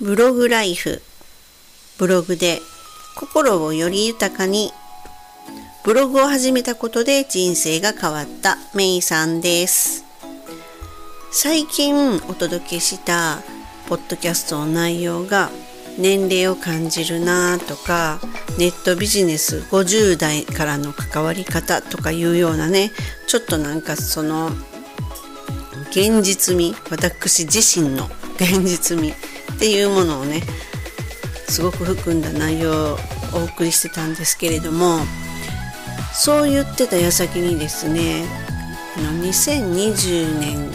ブログライフ。ブログで心をより豊かに。ブログを始めたことで人生が変わった。メイさんです。最近お届けした。ポッドキャストの内容が。年齢を感じるなとか。ネットビジネス。50代からの関わり方。とかいうようなね。ちょっとなんかその。現実味。私自身の現実味。っていうものをねすごく含んだ内容をお送りしてたんですけれどもそう言ってた矢先にですね2020年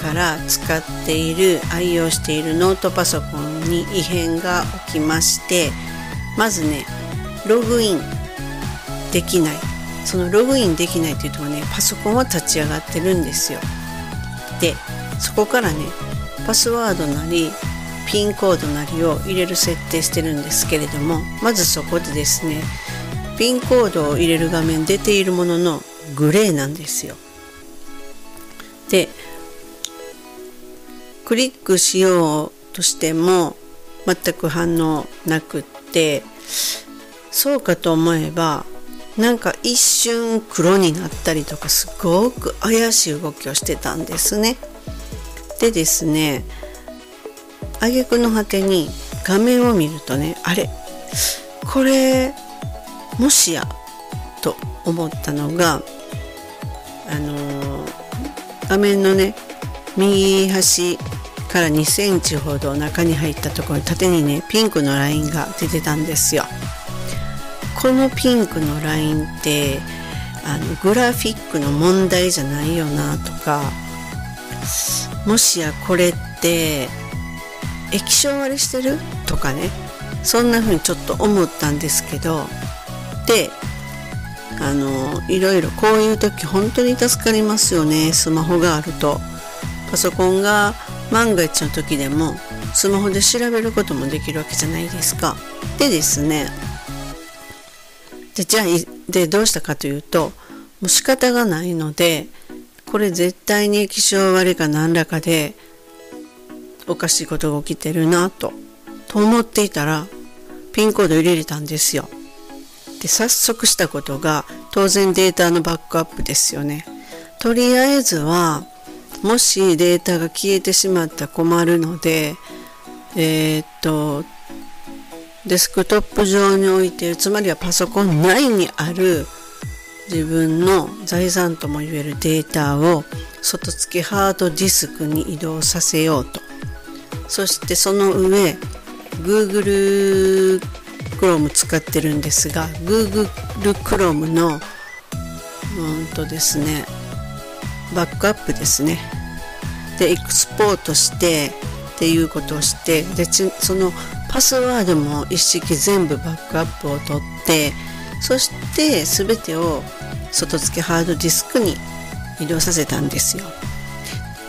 から使っている愛用しているノートパソコンに異変が起きましてまずねログインできない。そのログインできないというとねパソコンは立ち上がってるんですよ。でそこからねパスワードなりピンコードなりを入れる設定してるんですけれどもまずそこでですねピンコードを入れる画面出ているもののグレーなんですよでクリックしようとしても全く反応なくってそうかと思えばなんか一瞬黒になったりとかすごく怪しい動きをしてたんですね。でですね挙句の果てに画面を見るとねあれこれもしやと思ったのがあのー、画面のね右端から2センチほど中に入ったところ縦にねピンクのラインが出てたんですよ。このピンクのラインってあのグラフィックの問題じゃないよなとかもしやこれって液晶割れしてる？とかね。そんな風にちょっと思ったんですけど。であのいろいろこういう時本当に助かりますよね。スマホがあると。パソコンが万が一の時でもスマホで調べることもできるわけじゃないですか。でですね。でじゃあでどうしたかというともう仕方がないのでこれ絶対に液晶割れか何らかでおかしいことが起きてるなとと思っていたらピンコード入れれたんですよ。で早速したことが当然データのバックアップですよね。とりあえずはもしデータが消えてしまったら困るのでえー、っとデスクトップ上に置いているつまりはパソコン内にある自分の財産ともいえるデータを外付けハードディスクに移動させようとそしてその上 Google Chrome 使ってるんですが Google Chrome のうんとですねバックアップですね。でエクスポートしてっていうことをしてでそのパスワードも一式全部バックアップを取ってそして全てを外付けハードディスクに移動させたんですよ。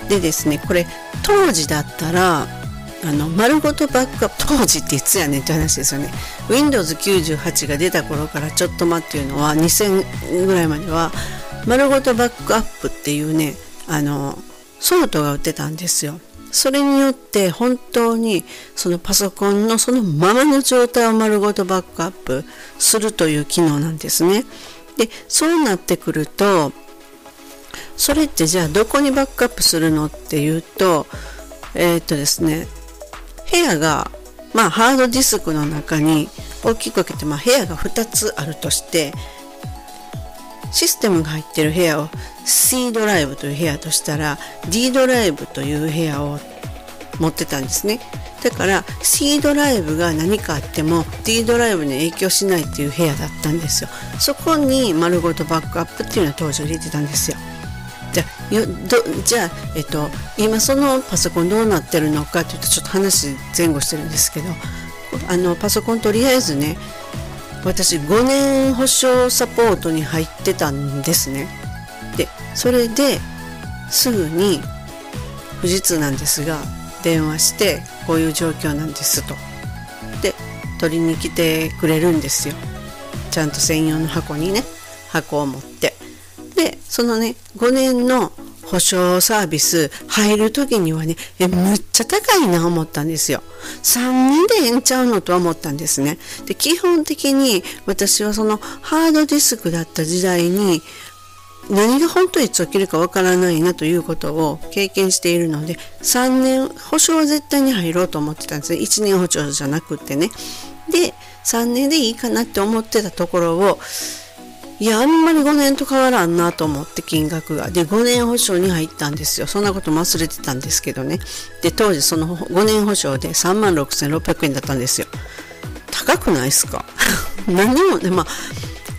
でですねこれ当時だったらあの丸ごとバックアップ当時っていつやねんって話ですよね。Windows98 が出た頃からちょっと待っていうのは2000ぐらいまでは丸ごとバックアップっていうねあのソフトが売ってたんですよ。それによって本当にそのパソコンのそのままの状態を丸ごとバックアップするという機能なんですね。でそうなってくるとそれってじゃあどこにバックアップするのっていうとえー、っとですね部屋が、まあ、ハードディスクの中に大きく分けて、まあ、部屋が2つあるとしてシステムが入ってる部屋を C ドライブという部屋としたら D ドライブという部屋を持ってたんですね。だから C ドライブが何かあっても D ドライブに影響しないっていう部屋だったんですよ。そこに丸ごとバックアップっていうのを当時入れてたんですよ。よどじゃあ、えっと、今そのパソコンどうなってるのかっていうとちょっと話前後してるんですけどあのパソコンとりあえずね私5年保証サポートに入ってたんですね。でそれですぐに富士通なんですが電話してこういう状況なんですと。で取りに来てくれるんですよ。ちゃんと専用の箱にね箱を持って。でそのね5年の保証サービス入る時にはね、え、むっちゃ高いな思ったんですよ。3年でええんちゃうのとは思ったんですね。で、基本的に私はそのハードディスクだった時代に何が本当にいつ起きるかわからないなということを経験しているので、3年保証は絶対に入ろうと思ってたんですね。1年保証じゃなくってね。で、3年でいいかなって思ってたところを、いや、あんまり5年と変わらんなと思って金額が。で、5年保証に入ったんですよ。そんなことも忘れてたんですけどね。で、当時その5年保証で36,600円だったんですよ。高くないですか？何もね、まあ、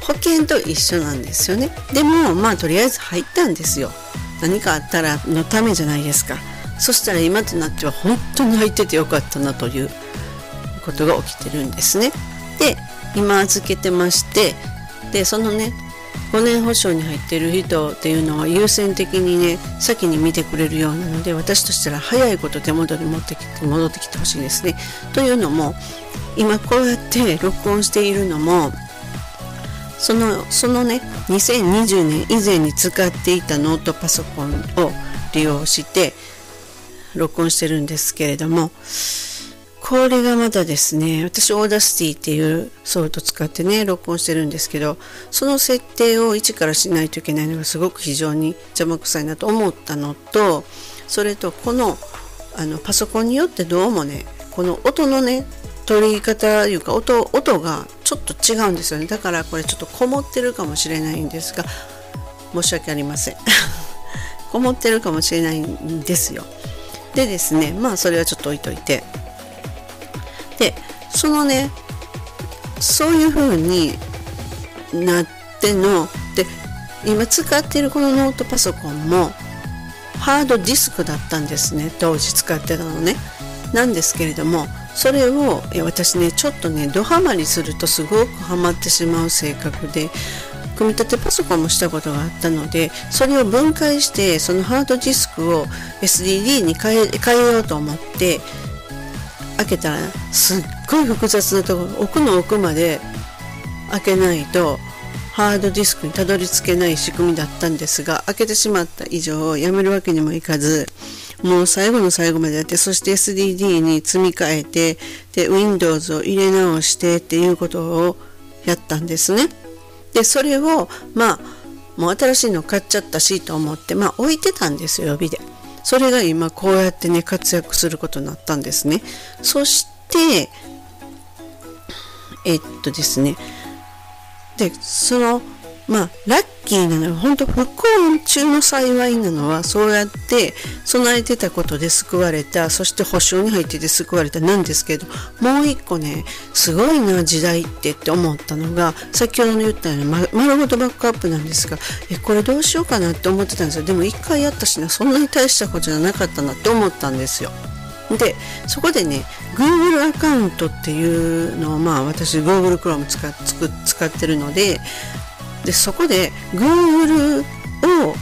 保険と一緒なんですよね。でも、まあ、とりあえず入ったんですよ。何かあったらのためじゃないですか。そしたら今となっては本当に入っててよかったなということが起きてるんですね。で、今預けてまして、でそのね5年保証に入ってる人っていうのは優先的にね先に見てくれるようなので私としたら早いこと手元に持ってきて戻ってきてほしいですね。というのも今こうやって録音しているのもそのそのね2020年以前に使っていたノートパソコンを利用して録音してるんですけれどもこれがまだですね、私 Audacity っていうソフト使ってね、録音してるんですけど、その設定を一からしないといけないのがすごく非常に邪魔くさいなと思ったのと、それとこのあのパソコンによってどうもね、この音のね、取り方というか音、音がちょっと違うんですよね。だからこれちょっとこもってるかもしれないんですが、申し訳ありません。こもってるかもしれないんですよ。でですね、まあそれはちょっと置いといて、でそのねそういう風になってので今使っているこのノートパソコンもハードディスクだったんですね当時使ってたのね。なんですけれどもそれを私ねちょっとねドハマりするとすごくハマってしまう性格で組み立てパソコンもしたことがあったのでそれを分解してそのハードディスクを SDD に変え変えようと思って開けたらすっごい複雑なところ奥の奥まで開けないとハードディスクにたどり着けない仕組みだったんですが開けてしまった以上やめるわけにもいかずもう最後の最後までやってそして SDD に積み替えてで Windows を入れ直してっていうことをやったんですね。でそれをまあもう新しいの買っちゃったしと思ってまあ置いてたんですよ予備で。それが今こうやってね活躍することになったんですね。そしてえっとですね。でそのまあラッキーなのは本当不幸中の幸いなのはそうやって備えてたことで救われた。そして保証に入ってて救われた。なんですけどもう一個ねすごいな時代ってって思ったのが先ほど言ったように、ま、丸ごとバックアップなんですがえこれどうしようかなって思ってたんですよ。でも一回やったしなそんなに大したことじゃなかったなって思ったんですよ。でそこでね Google アカウントっていうのをまあ私 Google Chrome 使使ってるのででそこで Google を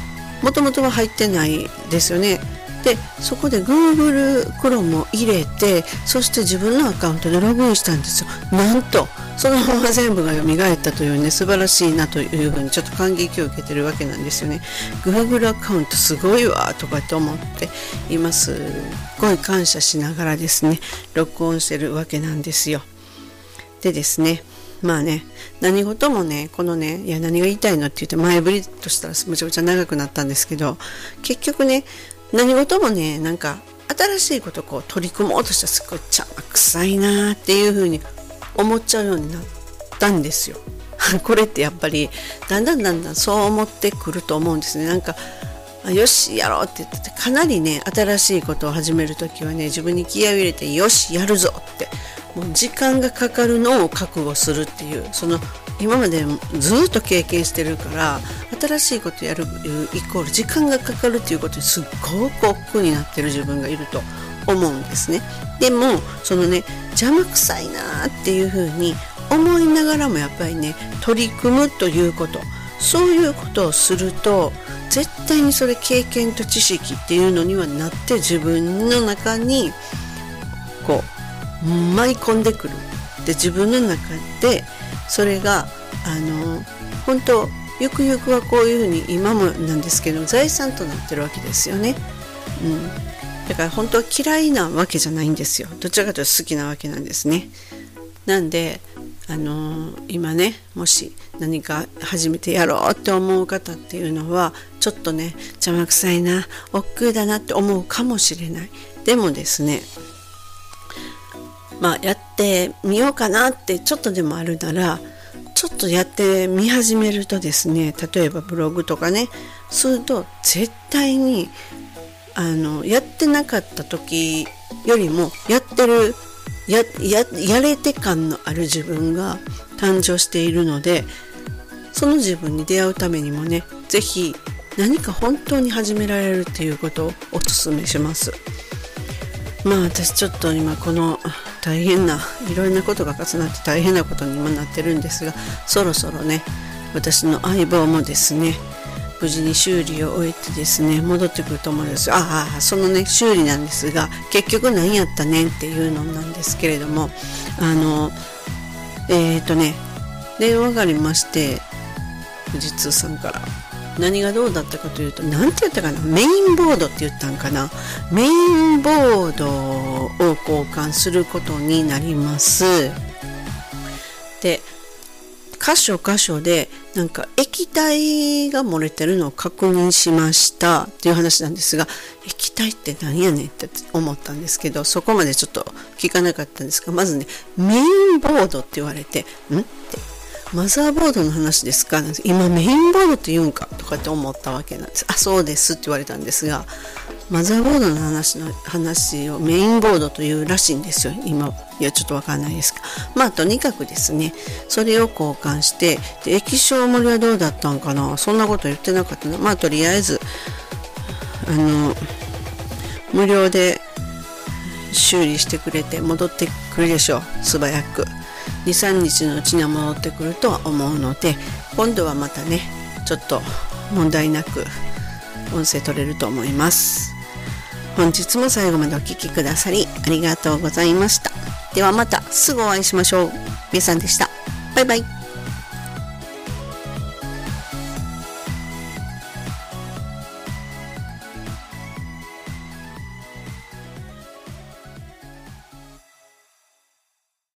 もともとは入ってないですよね。でそこで Google Chrome を入れてそして自分のアカウントでログインしたんですよ。なんとそのまま全部が蘇ったというね素晴らしいなというふうにちょっと感激を受けてるわけなんですよね。Google アカウントすごいわとかって思って今すっごい感謝しながらですね録音してるわけなんですよ。でですねまあね、何事もね、このね、いや何が言いたいのって言って前振りとしたらむちゃむちゃ長くなったんですけど、結局ね、何事もね、なんか新しいことこう取り組もうとしたらすごい邪魔くさいなっていうふうに思っちゃうようになったんですよ。これってやっぱりだんだんだんだんそう思ってくると思うんですね。なんかよしやろうって言っててかなりね新しいことを始める時はね自分に気合を入れてよしやるぞってもう時間がかかるのを覚悟するっていうその今までずっと経験してるから新しいことやるイコール時間がかかるっていうことにすっごく億劫になってる自分がいると思うんですね。でもそのね邪魔くさいなっていうふうに思いながらもやっぱりね取り組むということ。そういうことをすると絶対にそれ経験と知識っていうのにはなって自分の中にこう舞い込んでくるで自分の中でそれがあの本当ゆくゆくはこういうふうに今もなんですけど財産となってるわけですよね。うん、だから本当は嫌いなわけじゃないんですよどちらかというと好きなわけなんですね。なんであのー、今ねもし何か始めてやろうって思う方っていうのはちょっとね邪魔くさいな億劫だなって思うかもしれないでもですねまあやってみようかなってちょっとでもあるならちょっとやってみ始めるとですね例えばブログとかねすると絶対にあのやってなかった時よりもやってるややれて感のある自分が誕生しているのでその自分に出会うためにもね是非何か本当に始められるっていうことをお勧めします。まあ私ちょっと今この大変ないろんなことが重なって大変なことにもなってるんですがそろそろね私の相棒もですね無事に修理を終えてですね戻ってくると思うんです。ああそのね修理なんですが結局何やったねんっていうのなんですけれどもあのえっ、ー、とね電話がありまして富士通さんから。何がどうだったかというと何て言ったかな？メインボードって言ったんかな？メインボードを交換することになります。で箇所箇所でなんか液体が漏れてるのを確認しました。っていう話なんですが液体って何やねんって思ったんですけどそこまでちょっと聞かなかったんですがまずねメインボードって言われてん？ってマザーボードの話ですか？今メインボードって言うんかとかって思ったわけなんです。あ、そうですって言われたんですが、マザーボードの話の話をメインボードというらしいんですよ。今、いや、ちょっとわかんないですが。まあ、とにかくですね、それを交換して、で、液晶盛りはどうだったんかな？そんなこと言ってなかったな。まあ、とりあえず、あの、無料で修理してくれて戻ってくるでしょう。素早く。23日のうちに戻ってくるとは思うので今度はまたねちょっと問題なく音声取れると思います。本日も最後までお聴きくださりありがとうございました。ではまたすぐお会いしましょう。皆さんでした。バイバイ。